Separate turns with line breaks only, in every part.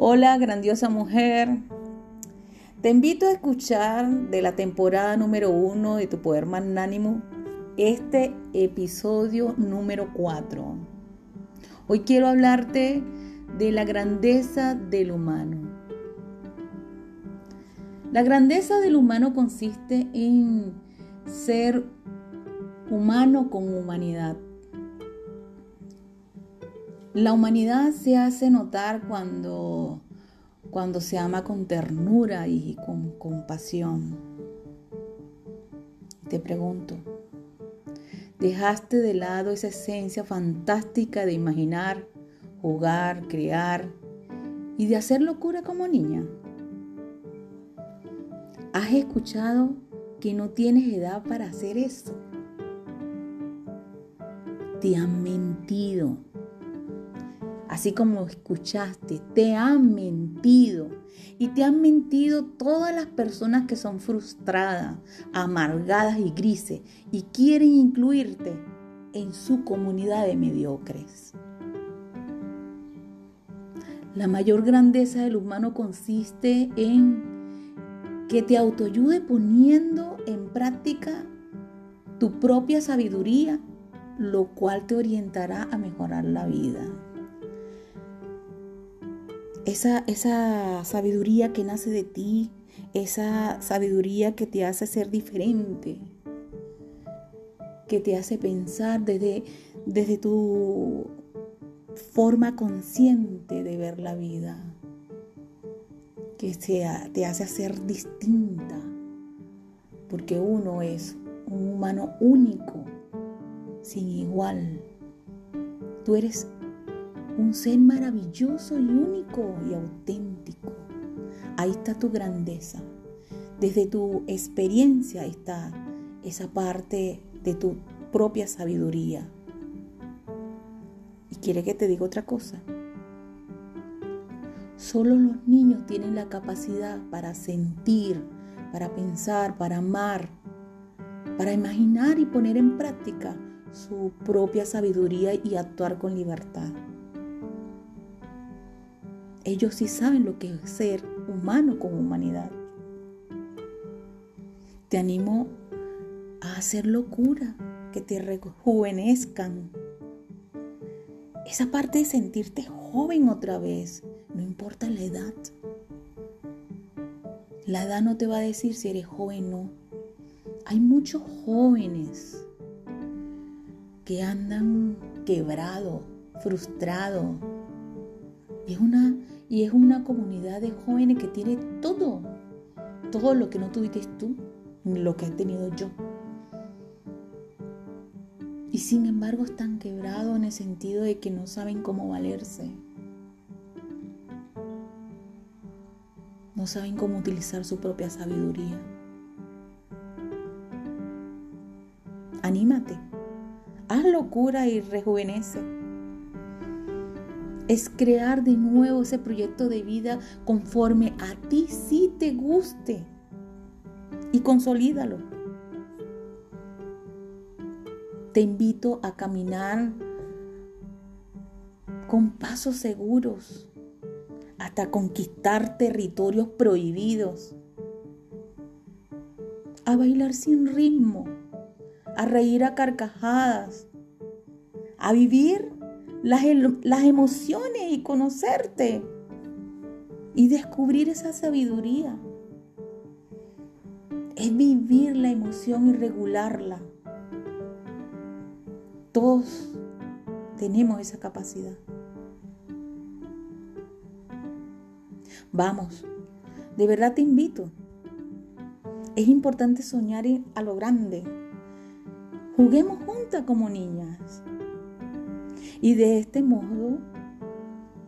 Hola, grandiosa mujer. Te invito a escuchar de la temporada número uno de Tu Poder Magnánimo este episodio número 4. Hoy quiero hablarte de la grandeza del humano. La grandeza del humano consiste en ser humano con humanidad. La humanidad se hace notar cuando, cuando se ama con ternura y con compasión. Te pregunto, ¿dejaste de lado esa esencia fantástica de imaginar, jugar, crear y de hacer locura como niña? ¿Has escuchado que no tienes edad para hacer eso? Te han mentido así como escuchaste, te han mentido. Y te han mentido todas las personas que son frustradas, amargadas y grises y quieren incluirte en su comunidad de mediocres. La mayor grandeza del humano consiste en que te autoayude poniendo en práctica tu propia sabiduría, lo cual te orientará a mejorar la vida esa, sabiduría que nace de ti, esa sabiduría que te hace ser diferente, que te hace pensar desde, desde tu forma consciente de ver la vida, que te hace ser distinta, porque uno es un humano único, sin igual. Tú eres un ser maravilloso y único y auténtico. Ahí está tu grandeza. Desde tu experiencia está esa parte de tu propia sabiduría. Y quiere que te diga otra cosa. Solo los niños tienen la capacidad para sentir, para pensar, para amar, para imaginar y poner en práctica su propia sabiduría y actuar con libertad. Ellos sí saben lo que es ser humano con humanidad. Te animo a hacer locura, que te rejuvenezcan. Esa parte de sentirte joven otra vez, no importa la edad. La edad no te va a decir si eres joven o no. Hay muchos jóvenes que andan quebrados, frustrados. Es una y es una comunidad de jóvenes que tiene todo, todo lo que no tuviste tú, lo que he tenido yo. Y sin embargo están quebrados en el sentido de que no saben cómo valerse. No saben cómo utilizar su propia sabiduría. Anímate. Haz locura y rejuvenece es crear de nuevo ese proyecto de vida conforme a ti sí te guste. Y consolídalo. Te invito a caminar con pasos seguros hasta conquistar territorios prohibidos, a bailar sin ritmo, a reír a carcajadas, a vivir las, las emociones y conocerte y descubrir esa sabiduría. Es vivir la emoción y regularla. Todos tenemos esa capacidad. Vamos, de verdad te invito. Es importante soñar a lo grande. Juguemos juntas como niñas. Y de este modo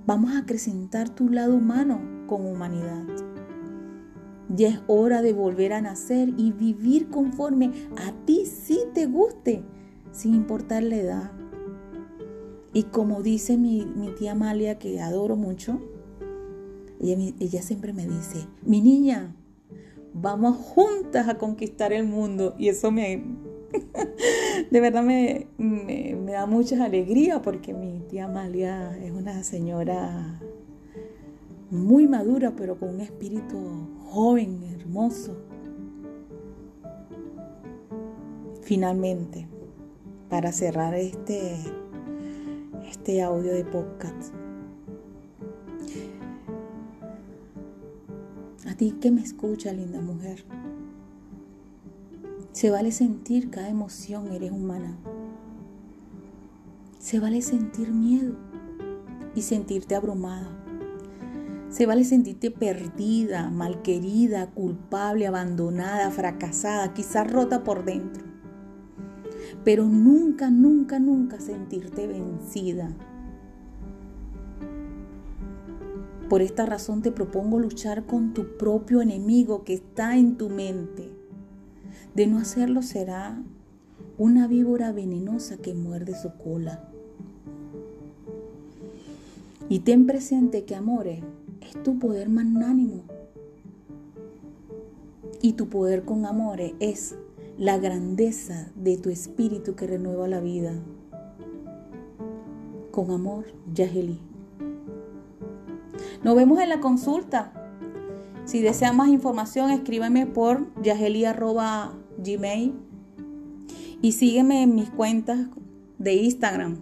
vamos a acrecentar tu lado humano con humanidad. Ya es hora de volver a nacer y vivir conforme a ti sí te guste, sin importar la edad. Y como dice mi, tía Amalia, que adoro mucho, ella, ella siempre me dice, mi niña, vamos juntas a conquistar el mundo. Y eso me, de verdad me, da mucha alegría porque mi tía Amalia es una señora muy madura, pero con un espíritu joven, hermoso. Finalmente, para cerrar este, este audio de podcast, a ti que me escucha, linda mujer, se vale sentir cada emoción, eres humana. Se vale sentir miedo y sentirte abrumada. Se vale sentirte perdida, malquerida, culpable, abandonada, fracasada, quizás rota por dentro. Pero nunca, nunca, nunca sentirte vencida. Por esta razón te propongo luchar con tu propio enemigo que está en tu mente. De no hacerlo será una víbora venenosa que muerde su cola. Y ten presente que amores es tu poder magnánimo. Y tu poder con amores es la grandeza de tu espíritu que renueva la vida. Con amor, Yaheli. Nos vemos en la consulta. Si desea más información, escríbeme por yaheli.gmail y sígueme en mis cuentas de Instagram,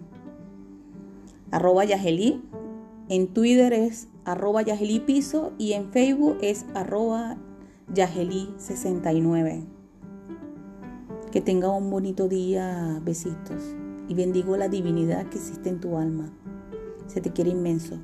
arroba yaheli en Twitter es arroba Piso y en Facebook es arroba Yaheli69. Que tenga un bonito día, besitos. Y bendigo la divinidad que existe en tu alma. Se te quiere inmenso.